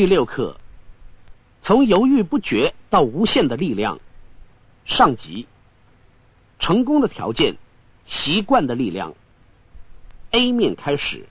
第六课，从犹豫不决到无限的力量。上集，成功的条件，习惯的力量。A 面开始。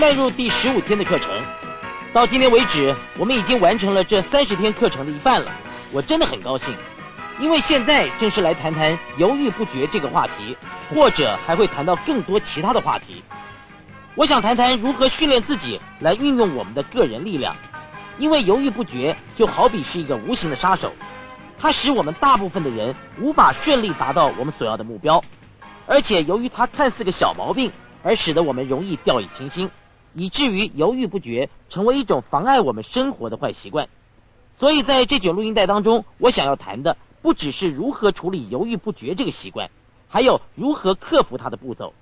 迈入第十五天的课程。到今天为止，我们已经完成了这三十天课程的一半了。我真的很高兴，因为现在正是来谈谈犹豫不决这个话题，或者还会谈到更多其他的话题。我想谈谈如何训练自己来运用我们的个人力量，因为犹豫不决就好比是一个无形的杀手，它使我们大部分的人无法顺利达到我们所要的目标，而且由于它看似个小毛病。而使得我们容易掉以轻心，以至于犹豫不决，成为一种妨碍我们生活的坏习惯。所以在这卷录音带当中，我想要谈的不只是如何处理犹豫不决这个习惯，还有如何克服它的步骤，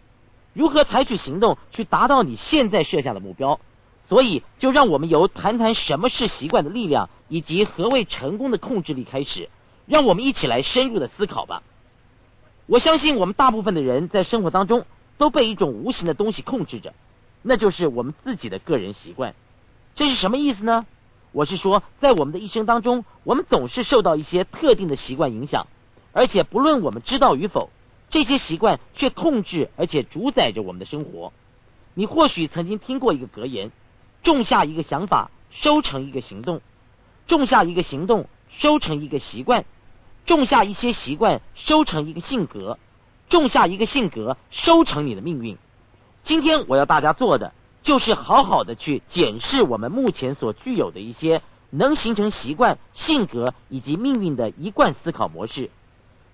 如何采取行动去达到你现在设下的目标。所以，就让我们由谈谈什么是习惯的力量，以及何谓成功的控制力开始，让我们一起来深入的思考吧。我相信我们大部分的人在生活当中。都被一种无形的东西控制着，那就是我们自己的个人习惯。这是什么意思呢？我是说，在我们的一生当中，我们总是受到一些特定的习惯影响，而且不论我们知道与否，这些习惯却控制而且主宰着我们的生活。你或许曾经听过一个格言：种下一个想法，收成一个行动；种下一个行动，收成一个习惯；种下一些习惯，收成一个性格。种下一个性格，收成你的命运。今天我要大家做的，就是好好的去检视我们目前所具有的一些能形成习惯、性格以及命运的一贯思考模式。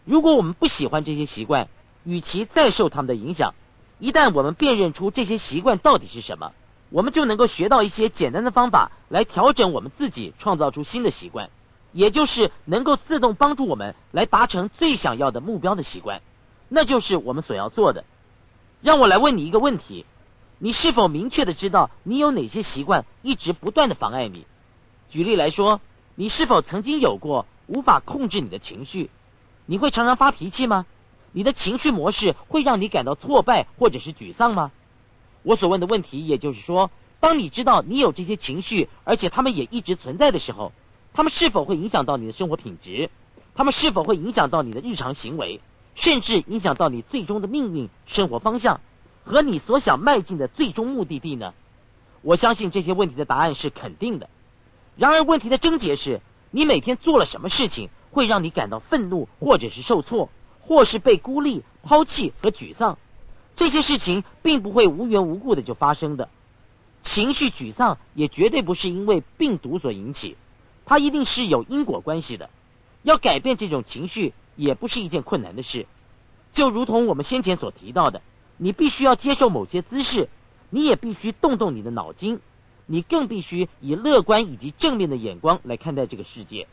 如果我们不喜欢这些习惯，与其再受他们的影响，一旦我们辨认出这些习惯到底是什么，我们就能够学到一些简单的方法来调整我们自己，创造出新的习惯，也就是能够自动帮助我们来达成最想要的目标的习惯。那就是我们所要做的。让我来问你一个问题：你是否明确的知道你有哪些习惯一直不断的妨碍你？举例来说，你是否曾经有过无法控制你的情绪？你会常常发脾气吗？你的情绪模式会让你感到挫败或者是沮丧吗？我所问的问题，也就是说，当你知道你有这些情绪，而且他们也一直存在的时候，他们是否会影响到你的生活品质？他们是否会影响到你的日常行为？甚至影响到你最终的命运、生活方向和你所想迈进的最终目的地呢？我相信这些问题的答案是肯定的。然而，问题的症结是你每天做了什么事情会让你感到愤怒，或者是受挫，或是被孤立、抛弃和沮丧？这些事情并不会无缘无故的就发生的。情绪沮丧也绝对不是因为病毒所引起，它一定是有因果关系的。要改变这种情绪。也不是一件困难的事，就如同我们先前所提到的，你必须要接受某些姿势，你也必须动动你的脑筋，你更必须以乐观以及正面的眼光来看待这个世界。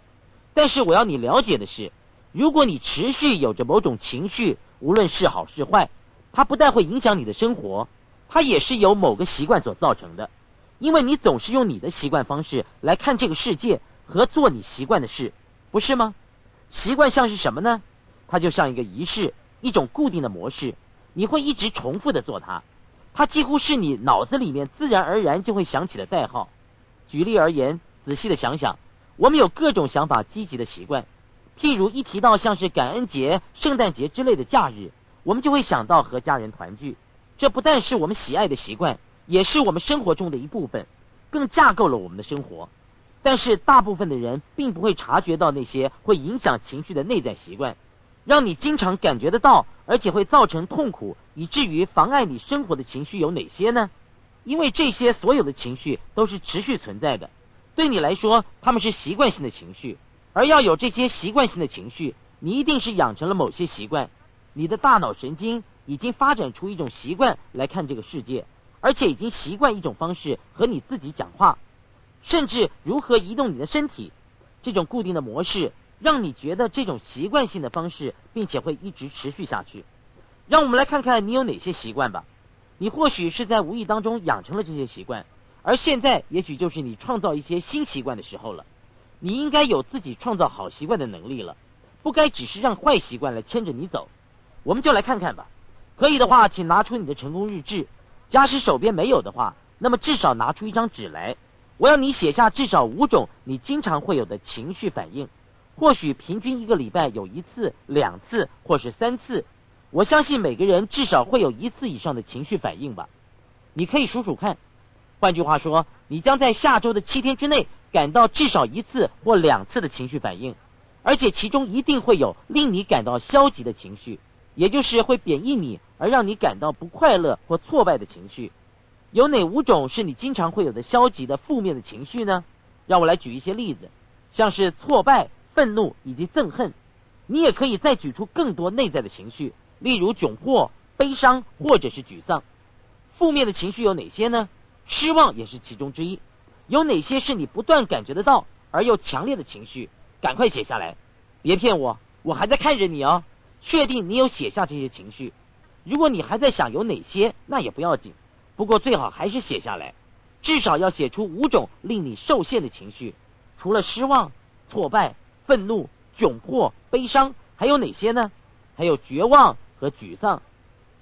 但是我要你了解的是，如果你持续有着某种情绪，无论是好是坏，它不但会影响你的生活，它也是由某个习惯所造成的，因为你总是用你的习惯方式来看这个世界和做你习惯的事，不是吗？习惯像是什么呢？它就像一个仪式，一种固定的模式，你会一直重复的做它。它几乎是你脑子里面自然而然就会想起的代号。举例而言，仔细的想想，我们有各种想法积极的习惯。譬如一提到像是感恩节、圣诞节之类的假日，我们就会想到和家人团聚。这不但是我们喜爱的习惯，也是我们生活中的一部分，更架构了我们的生活。但是大部分的人并不会察觉到那些会影响情绪的内在习惯，让你经常感觉得到，而且会造成痛苦，以至于妨碍你生活的情绪有哪些呢？因为这些所有的情绪都是持续存在的，对你来说他们是习惯性的情绪，而要有这些习惯性的情绪，你一定是养成了某些习惯，你的大脑神经已经发展出一种习惯来看这个世界，而且已经习惯一种方式和你自己讲话。甚至如何移动你的身体，这种固定的模式让你觉得这种习惯性的方式，并且会一直持续下去。让我们来看看你有哪些习惯吧。你或许是在无意当中养成了这些习惯，而现在也许就是你创造一些新习惯的时候了。你应该有自己创造好习惯的能力了，不该只是让坏习惯来牵着你走。我们就来看看吧。可以的话，请拿出你的成功日志。假使手边没有的话，那么至少拿出一张纸来。我要你写下至少五种你经常会有的情绪反应，或许平均一个礼拜有一次、两次或是三次。我相信每个人至少会有一次以上的情绪反应吧。你可以数数看。换句话说，你将在下周的七天之内感到至少一次或两次的情绪反应，而且其中一定会有令你感到消极的情绪，也就是会贬义你而让你感到不快乐或挫败的情绪。有哪五种是你经常会有的消极的负面的情绪呢？让我来举一些例子，像是挫败、愤怒以及憎恨。你也可以再举出更多内在的情绪。例如窘迫、悲伤或者是沮丧，负面的情绪有哪些呢？失望也是其中之一。有哪些是你不断感觉得到而又强烈的情绪？赶快写下来，别骗我，我还在看着你哦。确定你有写下这些情绪。如果你还在想有哪些，那也不要紧。不过最好还是写下来，至少要写出五种令你受限的情绪。除了失望、挫败、愤怒、窘迫、悲伤，还有哪些呢？还有绝望。和沮丧，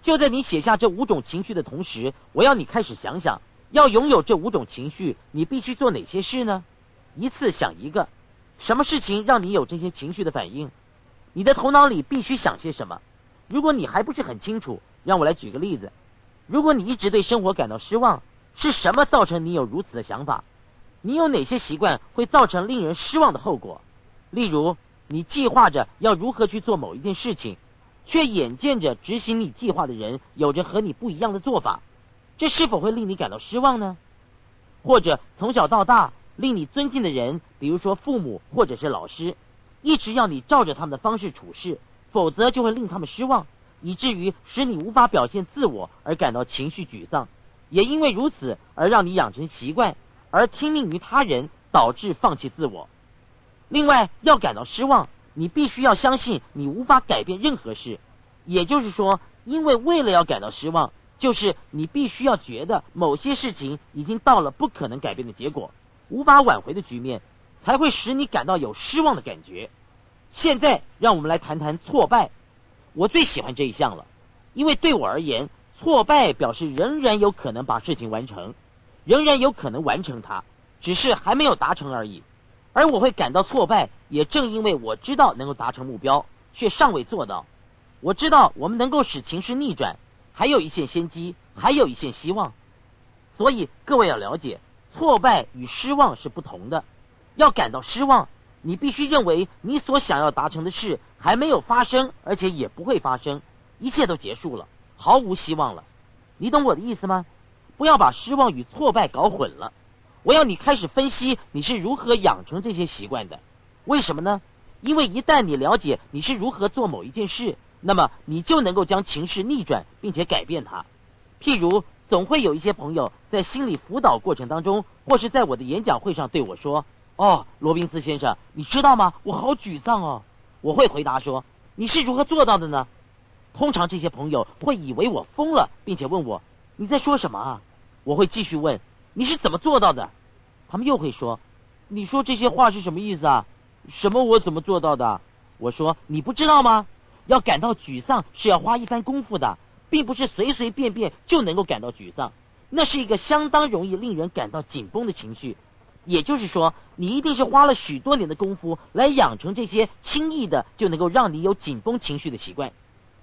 就在你写下这五种情绪的同时，我要你开始想想，要拥有这五种情绪，你必须做哪些事呢？一次想一个，什么事情让你有这些情绪的反应？你的头脑里必须想些什么？如果你还不是很清楚，让我来举个例子。如果你一直对生活感到失望，是什么造成你有如此的想法？你有哪些习惯会造成令人失望的后果？例如，你计划着要如何去做某一件事情。却眼见着执行你计划的人有着和你不一样的做法，这是否会令你感到失望呢？或者从小到大令你尊敬的人，比如说父母或者是老师，一直要你照着他们的方式处事，否则就会令他们失望，以至于使你无法表现自我而感到情绪沮丧，也因为如此而让你养成习惯，而听命于他人，导致放弃自我。另外，要感到失望。你必须要相信你无法改变任何事，也就是说，因为为了要感到失望，就是你必须要觉得某些事情已经到了不可能改变的结果，无法挽回的局面，才会使你感到有失望的感觉。现在，让我们来谈谈挫败。我最喜欢这一项了，因为对我而言，挫败表示仍然有可能把事情完成，仍然有可能完成它，只是还没有达成而已。而我会感到挫败，也正因为我知道能够达成目标，却尚未做到。我知道我们能够使情势逆转，还有一线先机，还有一线希望。所以各位要了解，挫败与失望是不同的。要感到失望，你必须认为你所想要达成的事还没有发生，而且也不会发生，一切都结束了，毫无希望了。你懂我的意思吗？不要把失望与挫败搞混了。我要你开始分析你是如何养成这些习惯的，为什么呢？因为一旦你了解你是如何做某一件事，那么你就能够将情势逆转，并且改变它。譬如，总会有一些朋友在心理辅导过程当中，或是在我的演讲会上对我说：“哦，罗宾斯先生，你知道吗？我好沮丧哦。”我会回答说：“你是如何做到的呢？”通常这些朋友会以为我疯了，并且问我：“你在说什么啊？”我会继续问。你是怎么做到的？他们又会说：“你说这些话是什么意思啊？什么我怎么做到的？”我说：“你不知道吗？要感到沮丧是要花一番功夫的，并不是随随便便就能够感到沮丧。那是一个相当容易令人感到紧绷的情绪。也就是说，你一定是花了许多年的功夫来养成这些轻易的就能够让你有紧绷情绪的习惯。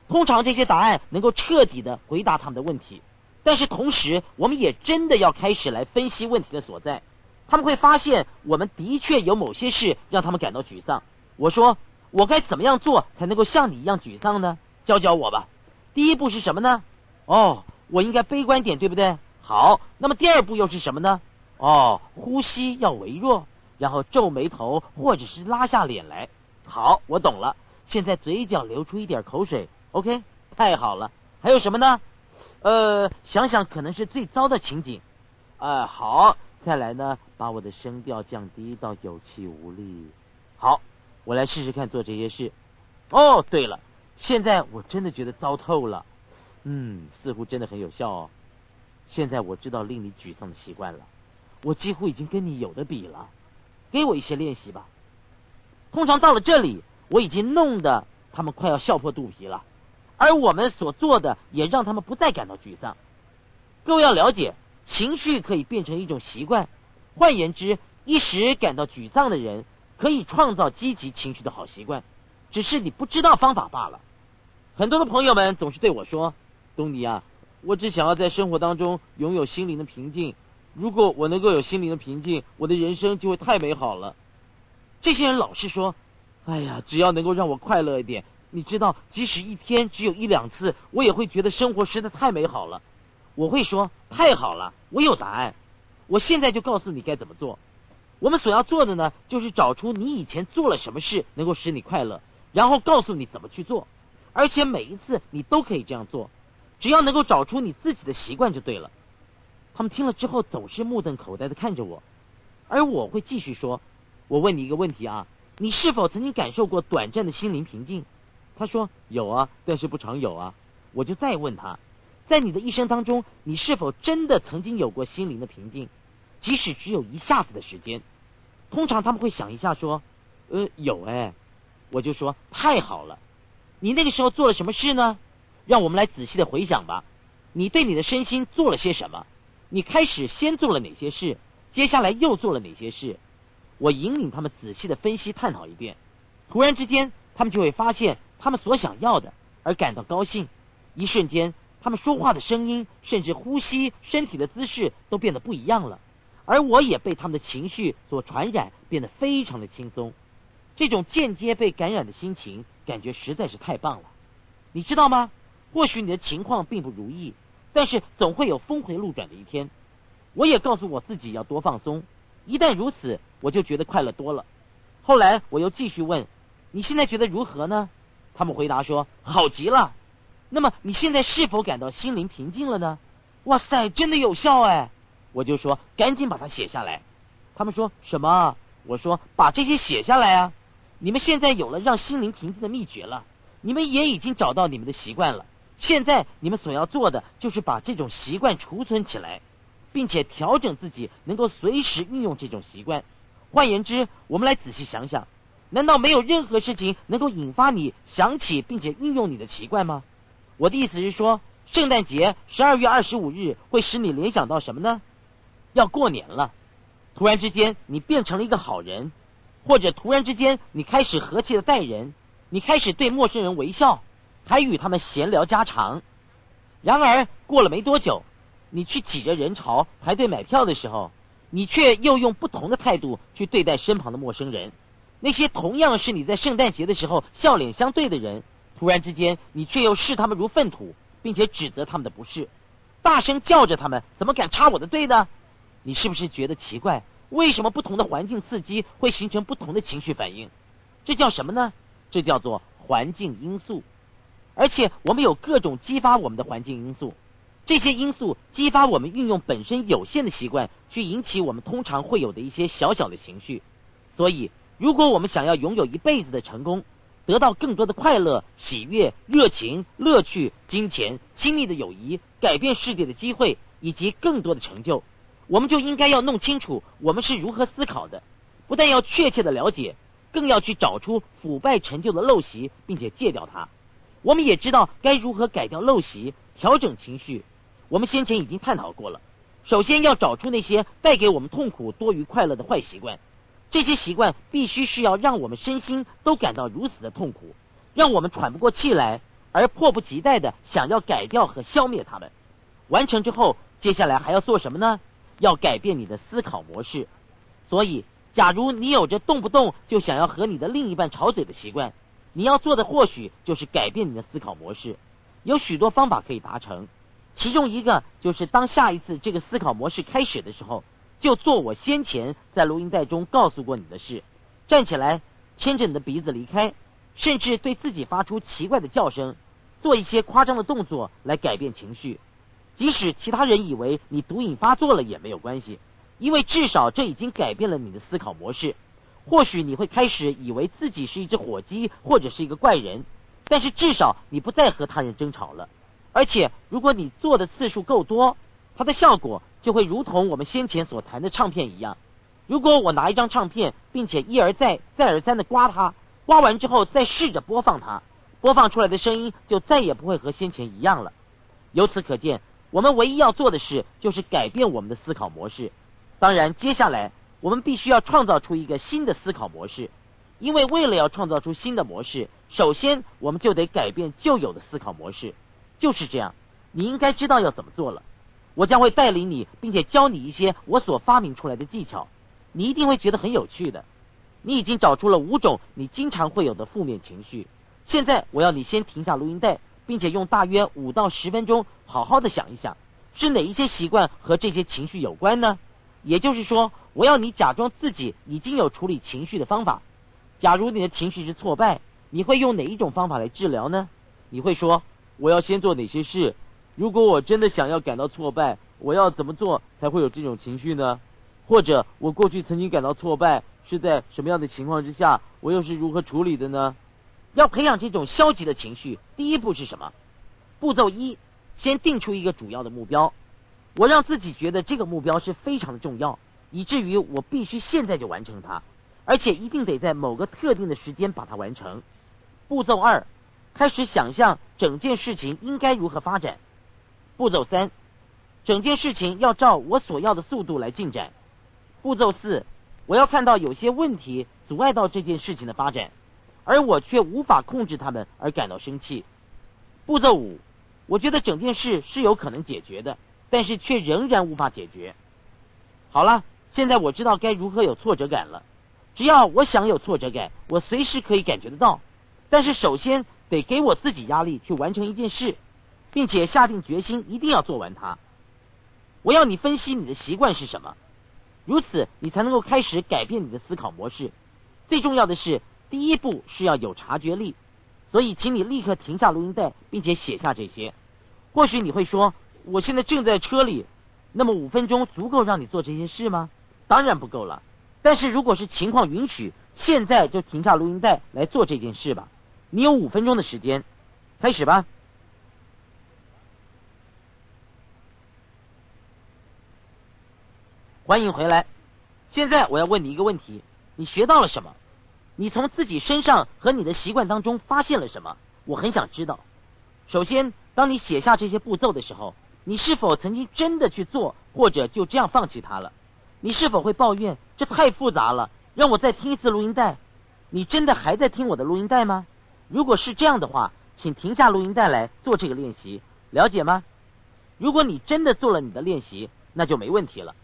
通常这些答案能够彻底的回答他们的问题。”但是同时，我们也真的要开始来分析问题的所在。他们会发现，我们的确有某些事让他们感到沮丧。我说，我该怎么样做才能够像你一样沮丧呢？教教我吧。第一步是什么呢？哦，我应该悲观点，对不对？好，那么第二步又是什么呢？哦，呼吸要微弱，然后皱眉头或者是拉下脸来。好，我懂了。现在嘴角流出一点口水。OK，太好了。还有什么呢？呃，想想可能是最糟的情景，呃，好，再来呢，把我的声调降低到有气无力。好，我来试试看做这些事。哦，对了，现在我真的觉得糟透了。嗯，似乎真的很有效哦。现在我知道令你沮丧的习惯了，我几乎已经跟你有的比了。给我一些练习吧。通常到了这里，我已经弄得他们快要笑破肚皮了，而我们所做的也让他们不再感到沮丧。各位要了解，情绪可以变成一种习惯。换言之，一时感到沮丧的人可以创造积极情绪的好习惯，只是你不知道方法罢了。很多的朋友们总是对我说。东尼啊，我只想要在生活当中拥有心灵的平静。如果我能够有心灵的平静，我的人生就会太美好了。这些人老是说：“哎呀，只要能够让我快乐一点。”你知道，即使一天只有一两次，我也会觉得生活实在太美好了。我会说：“太好了，我有答案。我现在就告诉你该怎么做。”我们所要做的呢，就是找出你以前做了什么事能够使你快乐，然后告诉你怎么去做，而且每一次你都可以这样做。只要能够找出你自己的习惯就对了。他们听了之后总是目瞪口呆的看着我，而我会继续说：“我问你一个问题啊，你是否曾经感受过短暂的心灵平静？”他说：“有啊，但是不常有啊。”我就再问他：“在你的一生当中，你是否真的曾经有过心灵的平静，即使只有一下子的时间？”通常他们会想一下说：“呃，有哎。”我就说：“太好了，你那个时候做了什么事呢？”让我们来仔细的回想吧，你对你的身心做了些什么？你开始先做了哪些事？接下来又做了哪些事？我引领他们仔细的分析探讨一遍。突然之间，他们就会发现他们所想要的，而感到高兴。一瞬间，他们说话的声音，甚至呼吸、身体的姿势都变得不一样了。而我也被他们的情绪所传染，变得非常的轻松。这种间接被感染的心情，感觉实在是太棒了。你知道吗？或许你的情况并不如意，但是总会有峰回路转的一天。我也告诉我自己要多放松，一旦如此，我就觉得快乐多了。后来我又继续问：“你现在觉得如何呢？”他们回答说：“好极了。”那么你现在是否感到心灵平静了呢？哇塞，真的有效哎！我就说赶紧把它写下来。他们说什么？我说把这些写下来啊！你们现在有了让心灵平静的秘诀了，你们也已经找到你们的习惯了。现在你们所要做的就是把这种习惯储存起来，并且调整自己能够随时运用这种习惯。换言之，我们来仔细想想：难道没有任何事情能够引发你想起并且运用你的习惯吗？我的意思是说，圣诞节十二月二十五日会使你联想到什么呢？要过年了，突然之间你变成了一个好人，或者突然之间你开始和气的待人，你开始对陌生人微笑。还与他们闲聊家常，然而过了没多久，你去挤着人潮排队买票的时候，你却又用不同的态度去对待身旁的陌生人。那些同样是你在圣诞节的时候笑脸相对的人，突然之间你却又视他们如粪土，并且指责他们的不是，大声叫着他们怎么敢插我的队呢？你是不是觉得奇怪？为什么不同的环境刺激会形成不同的情绪反应？这叫什么呢？这叫做环境因素。而且我们有各种激发我们的环境因素，这些因素激发我们运用本身有限的习惯，去引起我们通常会有的一些小小的情绪。所以，如果我们想要拥有一辈子的成功，得到更多的快乐、喜悦、热情、乐趣、金钱、亲密的友谊、改变世界的机会以及更多的成就，我们就应该要弄清楚我们是如何思考的。不但要确切的了解，更要去找出腐败成就的陋习，并且戒掉它。我们也知道该如何改掉陋习，调整情绪。我们先前已经探讨过了。首先要找出那些带给我们痛苦多于快乐的坏习惯，这些习惯必须是要让我们身心都感到如此的痛苦，让我们喘不过气来，而迫不及待的想要改掉和消灭它们。完成之后，接下来还要做什么呢？要改变你的思考模式。所以，假如你有着动不动就想要和你的另一半吵嘴的习惯，你要做的或许就是改变你的思考模式，有许多方法可以达成。其中一个就是当下一次这个思考模式开始的时候，就做我先前在录音带中告诉过你的事：站起来，牵着你的鼻子离开，甚至对自己发出奇怪的叫声，做一些夸张的动作来改变情绪。即使其他人以为你毒瘾发作了也没有关系，因为至少这已经改变了你的思考模式。或许你会开始以为自己是一只火鸡，或者是一个怪人，但是至少你不再和他人争吵了。而且，如果你做的次数够多，它的效果就会如同我们先前所谈的唱片一样。如果我拿一张唱片，并且一而再、再而三的刮它，刮完之后再试着播放它，播放出来的声音就再也不会和先前一样了。由此可见，我们唯一要做的事就是改变我们的思考模式。当然，接下来。我们必须要创造出一个新的思考模式，因为为了要创造出新的模式，首先我们就得改变旧有的思考模式。就是这样，你应该知道要怎么做了。我将会带领你，并且教你一些我所发明出来的技巧，你一定会觉得很有趣的。你已经找出了五种你经常会有的负面情绪。现在我要你先停下录音带，并且用大约五到十分钟好好的想一想，是哪一些习惯和这些情绪有关呢？也就是说。我要你假装自己已经有处理情绪的方法。假如你的情绪是挫败，你会用哪一种方法来治疗呢？你会说我要先做哪些事？如果我真的想要感到挫败，我要怎么做才会有这种情绪呢？或者我过去曾经感到挫败是在什么样的情况之下？我又是如何处理的呢？要培养这种消极的情绪，第一步是什么？步骤一，先定出一个主要的目标。我让自己觉得这个目标是非常的重要。以至于我必须现在就完成它，而且一定得在某个特定的时间把它完成。步骤二，开始想象整件事情应该如何发展。步骤三，整件事情要照我所要的速度来进展。步骤四，我要看到有些问题阻碍到这件事情的发展，而我却无法控制他们而感到生气。步骤五，我觉得整件事是有可能解决的，但是却仍然无法解决。好了。现在我知道该如何有挫折感了。只要我想有挫折感，我随时可以感觉得到。但是首先得给我自己压力去完成一件事，并且下定决心一定要做完它。我要你分析你的习惯是什么，如此你才能够开始改变你的思考模式。最重要的是，第一步是要有察觉力。所以，请你立刻停下录音带，并且写下这些。或许你会说，我现在正在车里，那么五分钟足够让你做这些事吗？当然不够了，但是如果是情况允许，现在就停下录音带来做这件事吧。你有五分钟的时间，开始吧。欢迎回来。现在我要问你一个问题：你学到了什么？你从自己身上和你的习惯当中发现了什么？我很想知道。首先，当你写下这些步骤的时候，你是否曾经真的去做，或者就这样放弃它了？你是否会抱怨这太复杂了？让我再听一次录音带。你真的还在听我的录音带吗？如果是这样的话，请停下录音带来做这个练习，了解吗？如果你真的做了你的练习，那就没问题了。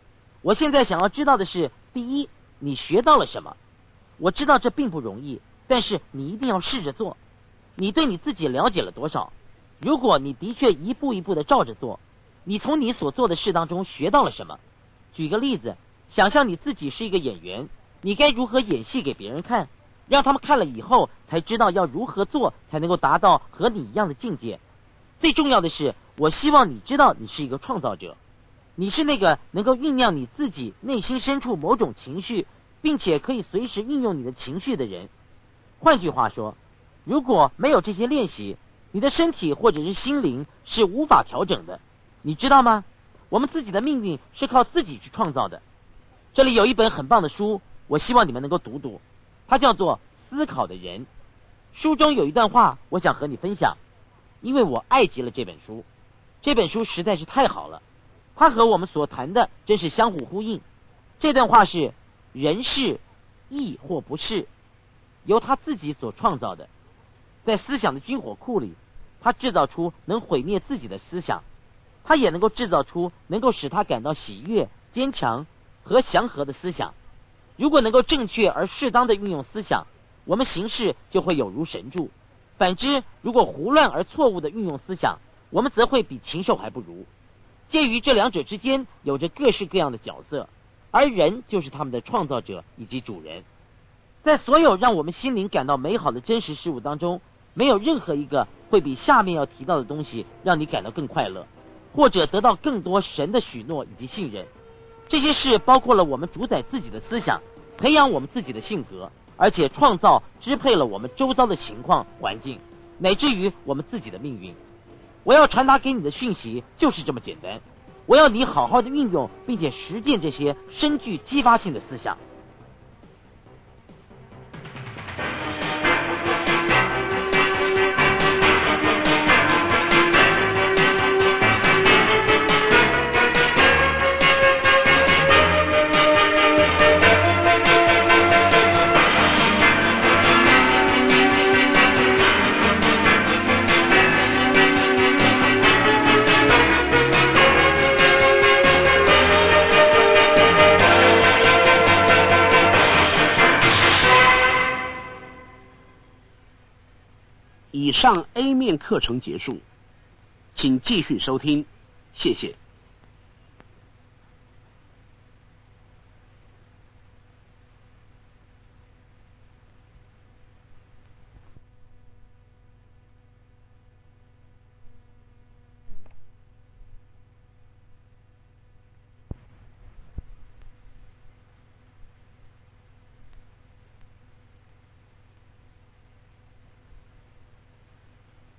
我现在想要知道的是：第一，你学到了什么？我知道这并不容易，但是你一定要试着做。你对你自己了解了多少？如果你的确一步一步的照着做，你从你所做的事当中学到了什么？举个例子，想象你自己是一个演员，你该如何演戏给别人看，让他们看了以后才知道要如何做才能够达到和你一样的境界。最重要的是，我希望你知道你是一个创造者，你是那个能够酝酿你自己内心深处某种情绪，并且可以随时运用你的情绪的人。换句话说，如果没有这些练习，你的身体或者是心灵是无法调整的，你知道吗？我们自己的命运是靠自己去创造的。这里有一本很棒的书，我希望你们能够读读，它叫做《思考的人》。书中有一段话，我想和你分享，因为我爱极了这本书。这本书实在是太好了，它和我们所谈的真是相互呼应。这段话是：人是亦或不是由他自己所创造的，在思想的军火库里，他制造出能毁灭自己的思想。他也能够制造出能够使他感到喜悦、坚强和祥和的思想。如果能够正确而适当的运用思想，我们行事就会有如神助；反之，如果胡乱而错误的运用思想，我们则会比禽兽还不如。介于这两者之间，有着各式各样的角色，而人就是他们的创造者以及主人。在所有让我们心灵感到美好的真实事物当中，没有任何一个会比下面要提到的东西让你感到更快乐。或者得到更多神的许诺以及信任，这些事包括了我们主宰自己的思想，培养我们自己的性格，而且创造支配了我们周遭的情况环境，乃至于我们自己的命运。我要传达给你的讯息就是这么简单。我要你好好的运用并且实践这些深具激发性的思想。以上 A 面课程结束，请继续收听，谢谢。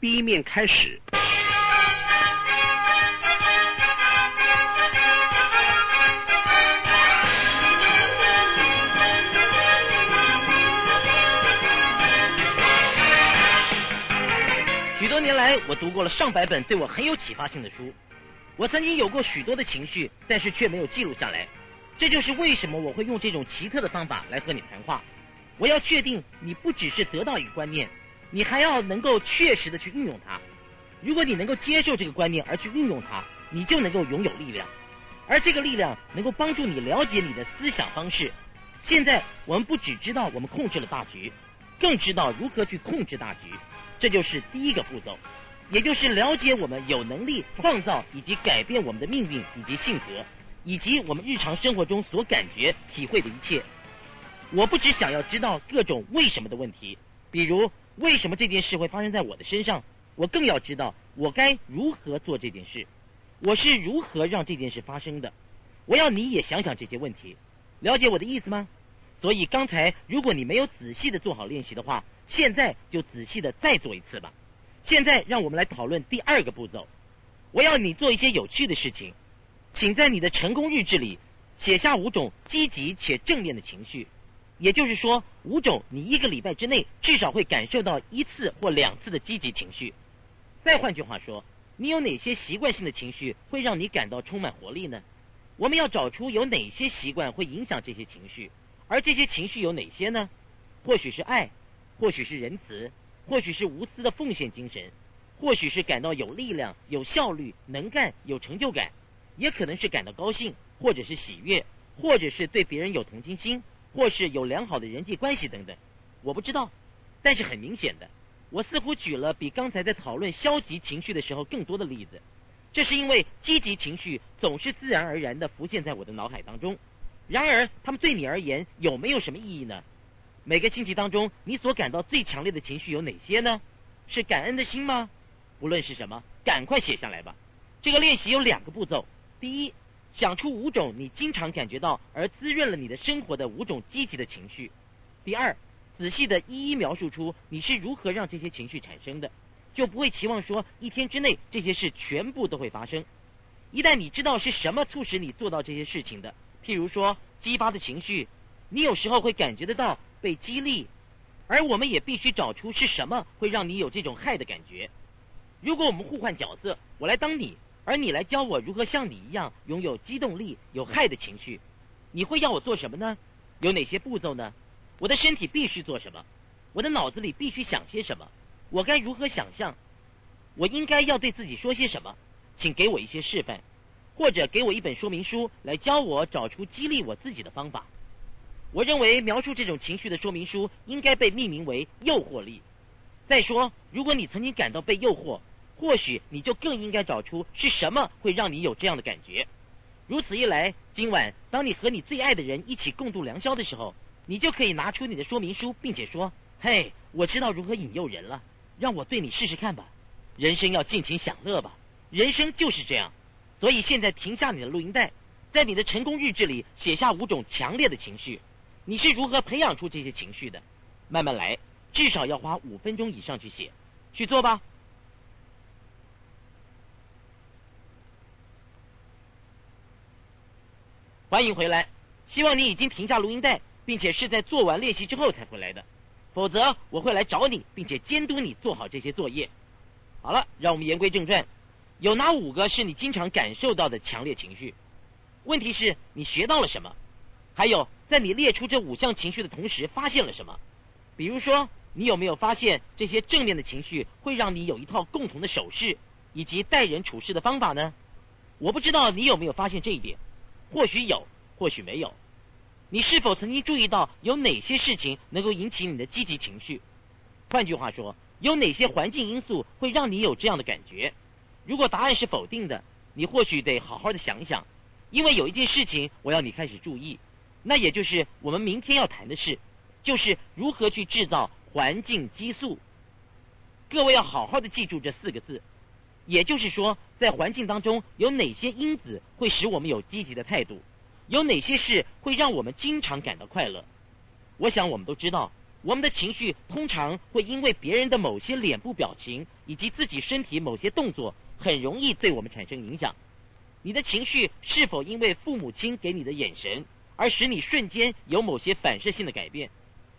B 面开始。许多年来，我读过了上百本对我很有启发性的书。我曾经有过许多的情绪，但是却没有记录下来。这就是为什么我会用这种奇特的方法来和你谈话。我要确定你不只是得到一个观念。你还要能够确实的去运用它。如果你能够接受这个观念而去运用它，你就能够拥有力量，而这个力量能够帮助你了解你的思想方式。现在我们不只知道我们控制了大局，更知道如何去控制大局。这就是第一个步骤，也就是了解我们有能力创造以及改变我们的命运以及性格，以及我们日常生活中所感觉、体会的一切。我不只想要知道各种为什么的问题，比如。为什么这件事会发生在我的身上？我更要知道我该如何做这件事。我是如何让这件事发生的？我要你也想想这些问题，了解我的意思吗？所以刚才如果你没有仔细的做好练习的话，现在就仔细的再做一次吧。现在让我们来讨论第二个步骤。我要你做一些有趣的事情，请在你的成功日志里写下五种积极且正面的情绪。也就是说，五种你一个礼拜之内至少会感受到一次或两次的积极情绪。再换句话说，你有哪些习惯性的情绪会让你感到充满活力呢？我们要找出有哪些习惯会影响这些情绪，而这些情绪有哪些呢？或许是爱，或许是仁慈，或许是无私的奉献精神，或许是感到有力量、有效率、能干、有成就感，也可能是感到高兴，或者是喜悦，或者是对别人有同情心。或是有良好的人际关系等等，我不知道，但是很明显的，我似乎举了比刚才在讨论消极情绪的时候更多的例子。这是因为积极情绪总是自然而然的浮现在我的脑海当中。然而，他们对你而言有没有什么意义呢？每个星期当中，你所感到最强烈的情绪有哪些呢？是感恩的心吗？不论是什么，赶快写下来吧。这个练习有两个步骤，第一。想出五种你经常感觉到而滋润了你的生活的五种积极的情绪。第二，仔细的一一描述出你是如何让这些情绪产生的，就不会期望说一天之内这些事全部都会发生。一旦你知道是什么促使你做到这些事情的，譬如说激发的情绪，你有时候会感觉得到被激励，而我们也必须找出是什么会让你有这种害的感觉。如果我们互换角色，我来当你。而你来教我如何像你一样拥有机动力、有害的情绪，你会要我做什么呢？有哪些步骤呢？我的身体必须做什么？我的脑子里必须想些什么？我该如何想象？我应该要对自己说些什么？请给我一些示范，或者给我一本说明书来教我找出激励我自己的方法。我认为描述这种情绪的说明书应该被命名为诱惑力。再说，如果你曾经感到被诱惑，或许你就更应该找出是什么会让你有这样的感觉。如此一来，今晚当你和你最爱的人一起共度良宵的时候，你就可以拿出你的说明书，并且说：“嘿，我知道如何引诱人了，让我对你试试看吧。人生要尽情享乐吧，人生就是这样。所以现在停下你的录音带，在你的成功日志里写下五种强烈的情绪。你是如何培养出这些情绪的？慢慢来，至少要花五分钟以上去写，去做吧。欢迎回来，希望你已经停下录音带，并且是在做完练习之后才回来的，否则我会来找你，并且监督你做好这些作业。好了，让我们言归正传，有哪五个是你经常感受到的强烈情绪？问题是，你学到了什么？还有，在你列出这五项情绪的同时，发现了什么？比如说，你有没有发现这些正面的情绪会让你有一套共同的手势以及待人处事的方法呢？我不知道你有没有发现这一点。或许有，或许没有。你是否曾经注意到有哪些事情能够引起你的积极情绪？换句话说，有哪些环境因素会让你有这样的感觉？如果答案是否定的，你或许得好好的想一想，因为有一件事情我要你开始注意，那也就是我们明天要谈的事，就是如何去制造环境激素。各位要好好的记住这四个字。也就是说，在环境当中有哪些因子会使我们有积极的态度？有哪些事会让我们经常感到快乐？我想我们都知道，我们的情绪通常会因为别人的某些脸部表情以及自己身体某些动作，很容易对我们产生影响。你的情绪是否因为父母亲给你的眼神而使你瞬间有某些反射性的改变？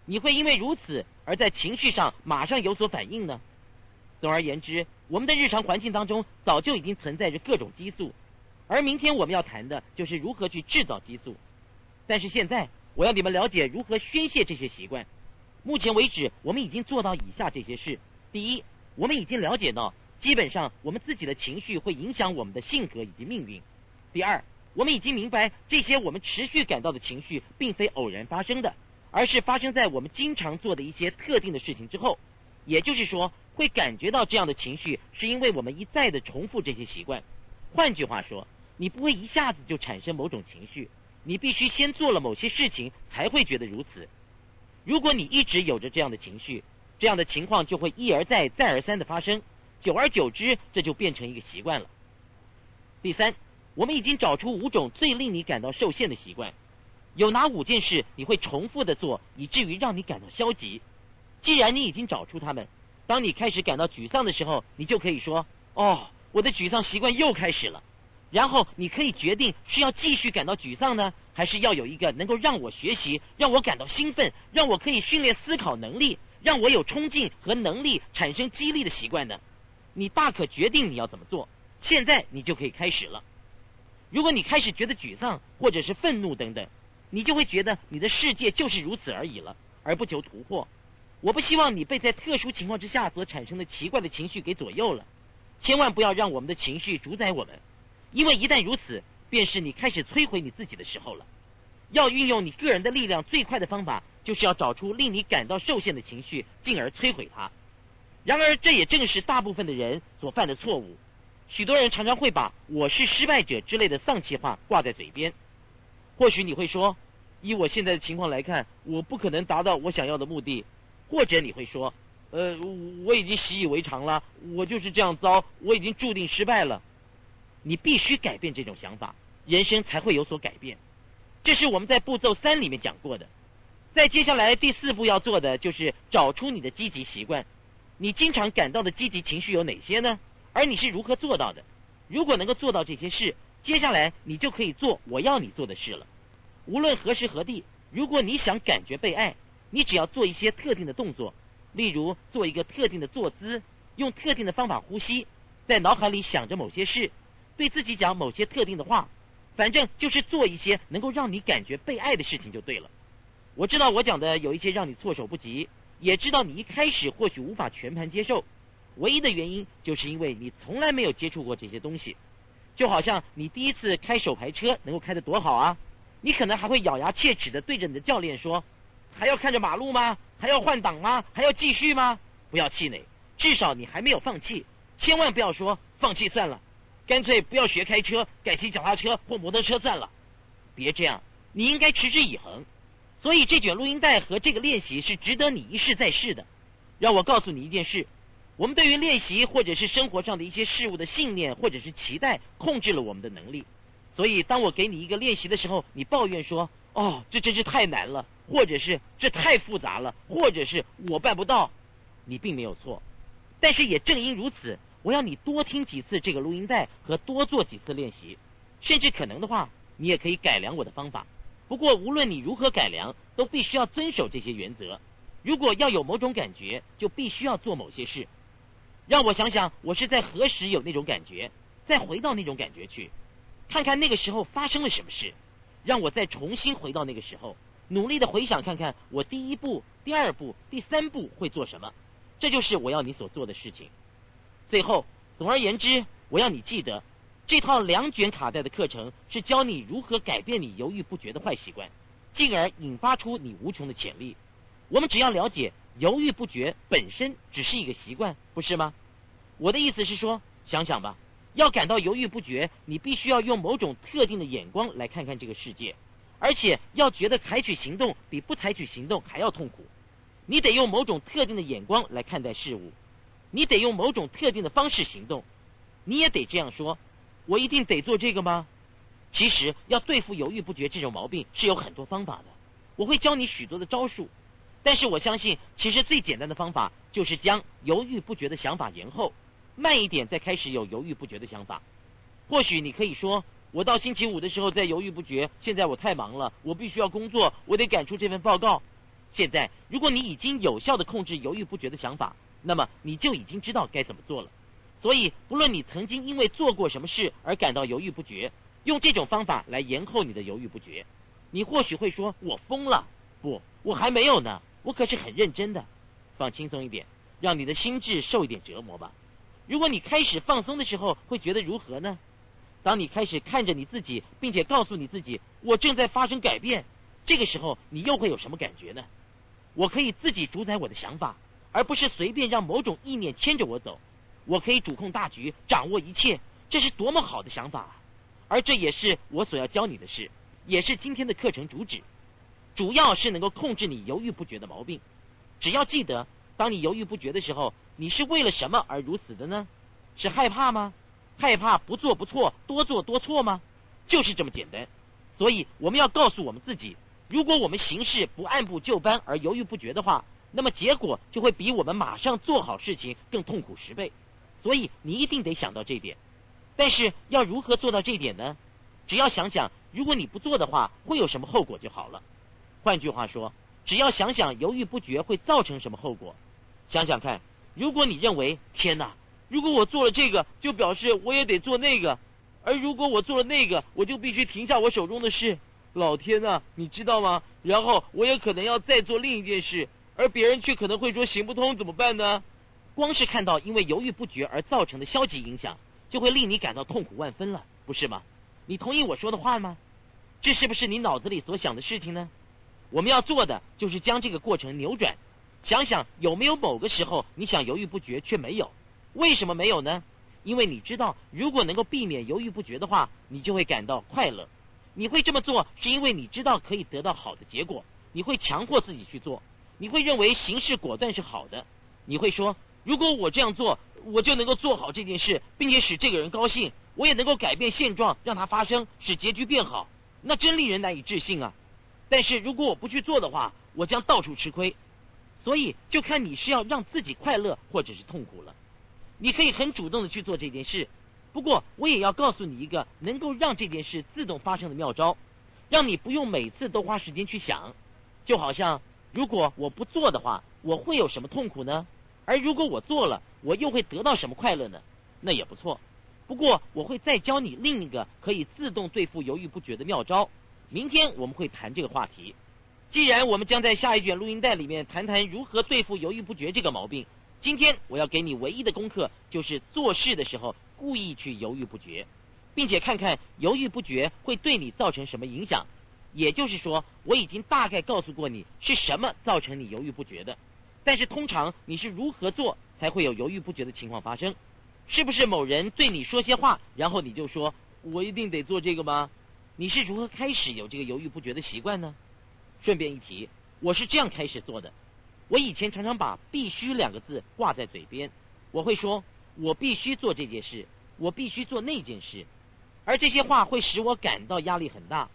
你会因为如此而在情绪上马上有所反应呢？总而言之，我们的日常环境当中早就已经存在着各种激素，而明天我们要谈的就是如何去制造激素。但是现在，我要你们了解如何宣泄这些习惯。目前为止，我们已经做到以下这些事：第一，我们已经了解到，基本上我们自己的情绪会影响我们的性格以及命运；第二，我们已经明白这些我们持续感到的情绪并非偶然发生的，而是发生在我们经常做的一些特定的事情之后。也就是说。会感觉到这样的情绪，是因为我们一再的重复这些习惯。换句话说，你不会一下子就产生某种情绪，你必须先做了某些事情才会觉得如此。如果你一直有着这样的情绪，这样的情况就会一而再、再而三的发生，久而久之，这就变成一个习惯了。第三，我们已经找出五种最令你感到受限的习惯，有哪五件事你会重复的做，以至于让你感到消极？既然你已经找出它们。当你开始感到沮丧的时候，你就可以说：“哦，我的沮丧习惯又开始了。”然后你可以决定是要继续感到沮丧呢，还是要有一个能够让我学习、让我感到兴奋、让我可以训练思考能力、让我有冲劲和能力产生激励的习惯呢？你大可决定你要怎么做。现在你就可以开始了。如果你开始觉得沮丧或者是愤怒等等，你就会觉得你的世界就是如此而已了，而不求突破。我不希望你被在特殊情况之下所产生的奇怪的情绪给左右了，千万不要让我们的情绪主宰我们，因为一旦如此，便是你开始摧毁你自己的时候了。要运用你个人的力量，最快的方法就是要找出令你感到受限的情绪，进而摧毁它。然而，这也正是大部分的人所犯的错误。许多人常常会把“我是失败者”之类的丧气话挂在嘴边。或许你会说，以我现在的情况来看，我不可能达到我想要的目的。或者你会说，呃，我已经习以为常了，我就是这样糟，我已经注定失败了。你必须改变这种想法，人生才会有所改变。这是我们在步骤三里面讲过的。在接下来第四步要做的就是找出你的积极习惯。你经常感到的积极情绪有哪些呢？而你是如何做到的？如果能够做到这些事，接下来你就可以做我要你做的事了。无论何时何地，如果你想感觉被爱。你只要做一些特定的动作，例如做一个特定的坐姿，用特定的方法呼吸，在脑海里想着某些事，对自己讲某些特定的话，反正就是做一些能够让你感觉被爱的事情就对了。我知道我讲的有一些让你措手不及，也知道你一开始或许无法全盘接受，唯一的原因就是因为你从来没有接触过这些东西，就好像你第一次开手排车能够开得多好啊，你可能还会咬牙切齿的对着你的教练说。还要看着马路吗？还要换挡吗？还要继续吗？不要气馁，至少你还没有放弃。千万不要说放弃算了，干脆不要学开车，改骑脚踏车或摩托车算了。别这样，你应该持之以恒。所以这卷录音带和这个练习是值得你一试再试的。让我告诉你一件事：我们对于练习或者是生活上的一些事物的信念或者是期待，控制了我们的能力。所以当我给你一个练习的时候，你抱怨说：“哦，这真是太难了。”或者是这太复杂了，或者是我办不到。你并没有错，但是也正因如此，我要你多听几次这个录音带和多做几次练习，甚至可能的话，你也可以改良我的方法。不过无论你如何改良，都必须要遵守这些原则。如果要有某种感觉，就必须要做某些事。让我想想，我是在何时有那种感觉？再回到那种感觉去，看看那个时候发生了什么事。让我再重新回到那个时候，努力的回想看看我第一步、第二步、第三步会做什么。这就是我要你所做的事情。最后，总而言之，我要你记得，这套两卷卡带的课程是教你如何改变你犹豫不决的坏习惯，进而引发出你无穷的潜力。我们只要了解犹豫不决本身只是一个习惯，不是吗？我的意思是说，想想吧，要感到犹豫不决，你必须要用某种特定的眼光来看看这个世界，而且要觉得采取行动比不采取行动还要痛苦。你得用某种特定的眼光来看待事物，你得用某种特定的方式行动。你也得这样说：我一定得做这个吗？其实要对付犹豫不决这种毛病是有很多方法的，我会教你许多的招数。但是我相信，其实最简单的方法就是将犹豫不决的想法延后，慢一点再开始有犹豫不决的想法。或许你可以说，我到星期五的时候在犹豫不决，现在我太忙了，我必须要工作，我得赶出这份报告。现在，如果你已经有效的控制犹豫不决的想法，那么你就已经知道该怎么做了。所以，不论你曾经因为做过什么事而感到犹豫不决，用这种方法来延后你的犹豫不决，你或许会说：“我疯了。”不，我还没有呢。我可是很认真的，放轻松一点，让你的心智受一点折磨吧。如果你开始放松的时候，会觉得如何呢？当你开始看着你自己，并且告诉你自己我正在发生改变，这个时候你又会有什么感觉呢？我可以自己主宰我的想法，而不是随便让某种意念牵着我走。我可以主控大局，掌握一切，这是多么好的想法啊！而这也是我所要教你的事，也是今天的课程主旨。主要是能够控制你犹豫不决的毛病。只要记得，当你犹豫不决的时候，你是为了什么而如此的呢？是害怕吗？害怕不做不错，多做多错吗？就是这么简单。所以我们要告诉我们自己：如果我们行事不按部就班而犹豫不决的话，那么结果就会比我们马上做好事情更痛苦十倍。所以你一定得想到这点。但是要如何做到这点呢？只要想想，如果你不做的话，会有什么后果就好了。换句话说，只要想想犹豫不决会造成什么后果，想想看，如果你认为天哪，如果我做了这个，就表示我也得做那个，而如果我做了那个，我就必须停下我手中的事。老天呐，你知道吗？然后我也可能要再做另一件事，而别人却可能会说行不通，怎么办呢？光是看到因为犹豫不决而造成的消极影响，就会令你感到痛苦万分了，不是吗？你同意我说的话吗？这是不是你脑子里所想的事情呢？我们要做的就是将这个过程扭转，想想有没有某个时候你想犹豫不决却没有？为什么没有呢？因为你知道，如果能够避免犹豫不决的话，你就会感到快乐。你会这么做，是因为你知道可以得到好的结果。你会强迫自己去做，你会认为行事果断是好的。你会说，如果我这样做，我就能够做好这件事，并且使这个人高兴，我也能够改变现状，让它发生，使结局变好。那真令人难以置信啊！但是如果我不去做的话，我将到处吃亏。所以就看你是要让自己快乐，或者是痛苦了。你可以很主动的去做这件事，不过我也要告诉你一个能够让这件事自动发生的妙招，让你不用每次都花时间去想。就好像如果我不做的话，我会有什么痛苦呢？而如果我做了，我又会得到什么快乐呢？那也不错。不过我会再教你另一个可以自动对付犹豫不决的妙招。明天我们会谈这个话题。既然我们将在下一卷录音带里面谈谈如何对付犹豫不决这个毛病，今天我要给你唯一的功课就是做事的时候故意去犹豫不决，并且看看犹豫不决会对你造成什么影响。也就是说，我已经大概告诉过你是什么造成你犹豫不决的，但是通常你是如何做才会有犹豫不决的情况发生？是不是某人对你说些话，然后你就说我一定得做这个吗？你是如何开始有这个犹豫不决的习惯呢？顺便一提，我是这样开始做的。我以前常常把“必须”两个字挂在嘴边，我会说：“我必须做这件事，我必须做那件事。”而这些话会使我感到压力很大。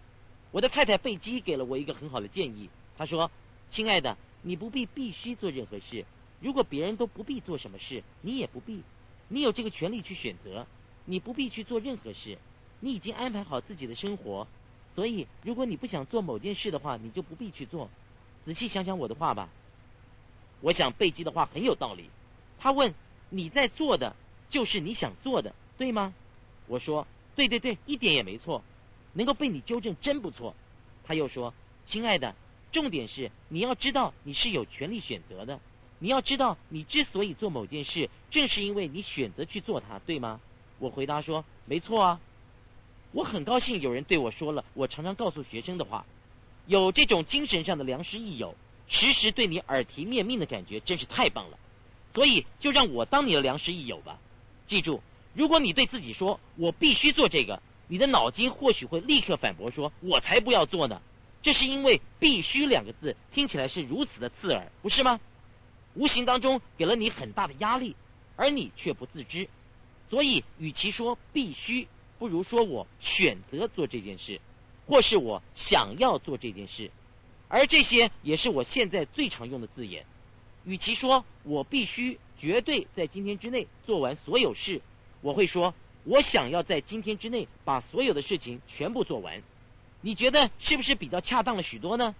我的太太贝基给了我一个很好的建议，他说：“亲爱的，你不必必须做任何事。如果别人都不必做什么事，你也不必。你有这个权利去选择。你不必去做任何事。你已经安排好自己的生活。所以，如果你不想做某件事的话，你就不必去做。仔细想想我的话吧。我想贝基的话很有道理。他问：你在做的就是你想做的，对吗？我说：对对对，一点也没错。能够被你纠正真不错。他又说：亲爱的。重点是你要知道你是有权利选择的，你要知道你之所以做某件事，正是因为你选择去做它，对吗？我回答说没错啊。我很高兴有人对我说了我常常告诉学生的话，有这种精神上的良师益友，时时对你耳提面命的感觉真是太棒了。所以就让我当你的良师益友吧。记住，如果你对自己说我必须做这个，你的脑筋或许会立刻反驳说我才不要做呢。这是因为“必须”两个字听起来是如此的刺耳，不是吗？无形当中给了你很大的压力，而你却不自知。所以，与其说“必须”，不如说我选择做这件事，或是我想要做这件事。而这些也是我现在最常用的字眼。与其说我必须绝对在今天之内做完所有事，我会说我想要在今天之内把所有的事情全部做完。你觉得是不是比较恰当了许多呢？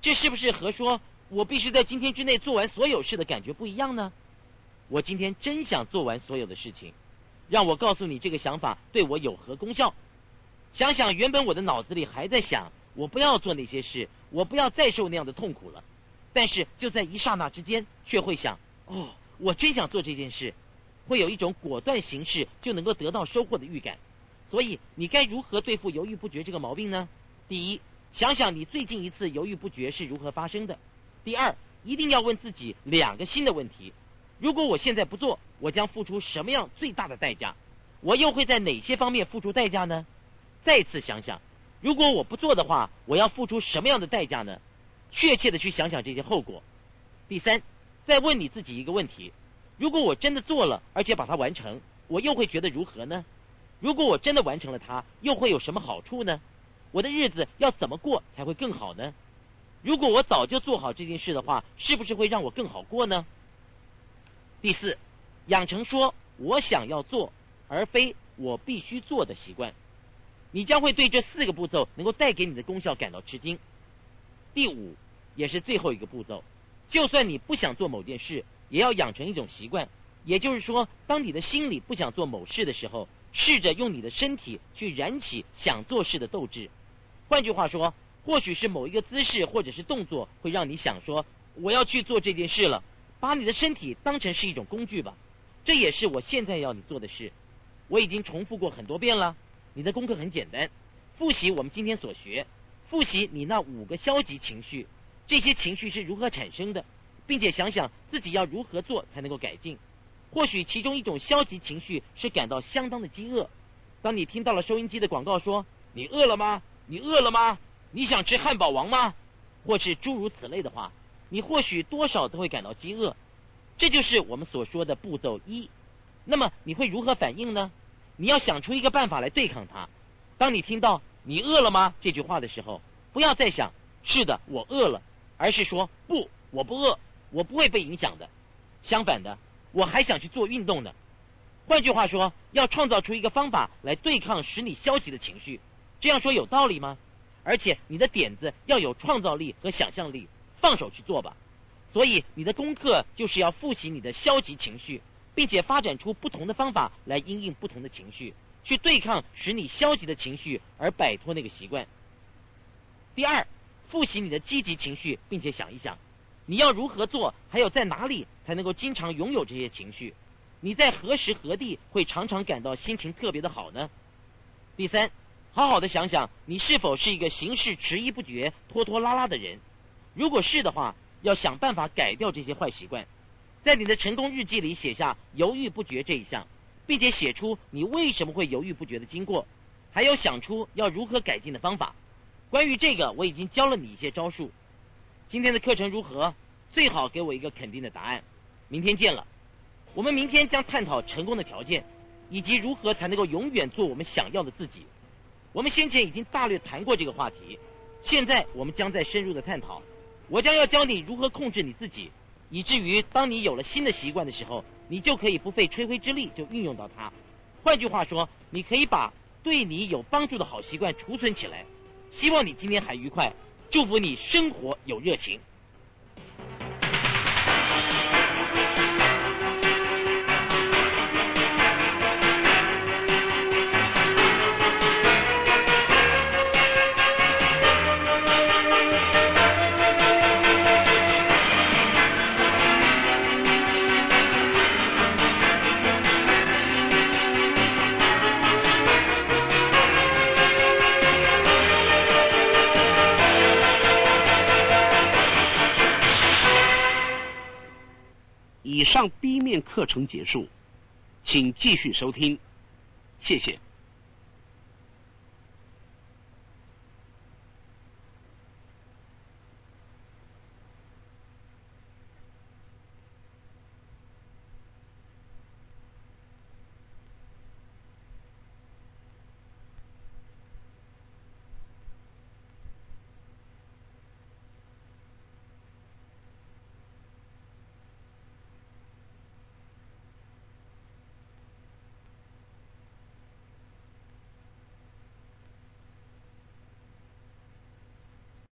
这是不是和说我必须在今天之内做完所有事的感觉不一样呢？我今天真想做完所有的事情，让我告诉你这个想法对我有何功效？想想原本我的脑子里还在想我不要做那些事，我不要再受那样的痛苦了。但是就在一刹那之间，却会想哦，我真想做这件事，会有一种果断行事就能够得到收获的预感。所以你该如何对付犹豫不决这个毛病呢？第一，想想你最近一次犹豫不决是如何发生的。第二，一定要问自己两个新的问题：如果我现在不做，我将付出什么样最大的代价？我又会在哪些方面付出代价呢？再次想想，如果我不做的话，我要付出什么样的代价呢？确切的去想想这些后果。第三，再问你自己一个问题：如果我真的做了，而且把它完成，我又会觉得如何呢？如果我真的完成了它，又会有什么好处呢？我的日子要怎么过才会更好呢？如果我早就做好这件事的话，是不是会让我更好过呢？第四，养成说我想要做，而非我必须做的习惯，你将会对这四个步骤能够带给你的功效感到吃惊。第五，也是最后一个步骤，就算你不想做某件事，也要养成一种习惯，也就是说，当你的心里不想做某事的时候。试着用你的身体去燃起想做事的斗志。换句话说，或许是某一个姿势或者是动作会让你想说我要去做这件事了。把你的身体当成是一种工具吧，这也是我现在要你做的事。我已经重复过很多遍了。你的功课很简单，复习我们今天所学，复习你那五个消极情绪，这些情绪是如何产生的，并且想想自己要如何做才能够改进。或许其中一种消极情绪是感到相当的饥饿。当你听到了收音机的广告说“你饿了吗？你饿了吗？你想吃汉堡王吗？”或是诸如此类的话，你或许多少都会感到饥饿。这就是我们所说的步骤一。那么你会如何反应呢？你要想出一个办法来对抗它。当你听到“你饿了吗”这句话的时候，不要再想“是的，我饿了”，而是说“不，我不饿，我不会被影响的”。相反的。我还想去做运动呢。换句话说，要创造出一个方法来对抗使你消极的情绪。这样说有道理吗？而且你的点子要有创造力和想象力，放手去做吧。所以你的功课就是要复习你的消极情绪，并且发展出不同的方法来应应不同的情绪，去对抗使你消极的情绪而摆脱那个习惯。第二，复习你的积极情绪，并且想一想。你要如何做？还有在哪里才能够经常拥有这些情绪？你在何时何地会常常感到心情特别的好呢？第三，好好的想想，你是否是一个行事迟疑不决、拖拖拉拉的人？如果是的话，要想办法改掉这些坏习惯。在你的成功日记里写下犹豫不决这一项，并且写出你为什么会犹豫不决的经过，还有想出要如何改进的方法。关于这个，我已经教了你一些招数。今天的课程如何？最好给我一个肯定的答案。明天见了。我们明天将探讨成功的条件，以及如何才能够永远做我们想要的自己。我们先前已经大略谈过这个话题，现在我们将再深入的探讨。我将要教你如何控制你自己，以至于当你有了新的习惯的时候，你就可以不费吹灰之力就运用到它。换句话说，你可以把对你有帮助的好习惯储存起来。希望你今天还愉快，祝福你生活有热情。面课程结束，请继续收听，谢谢。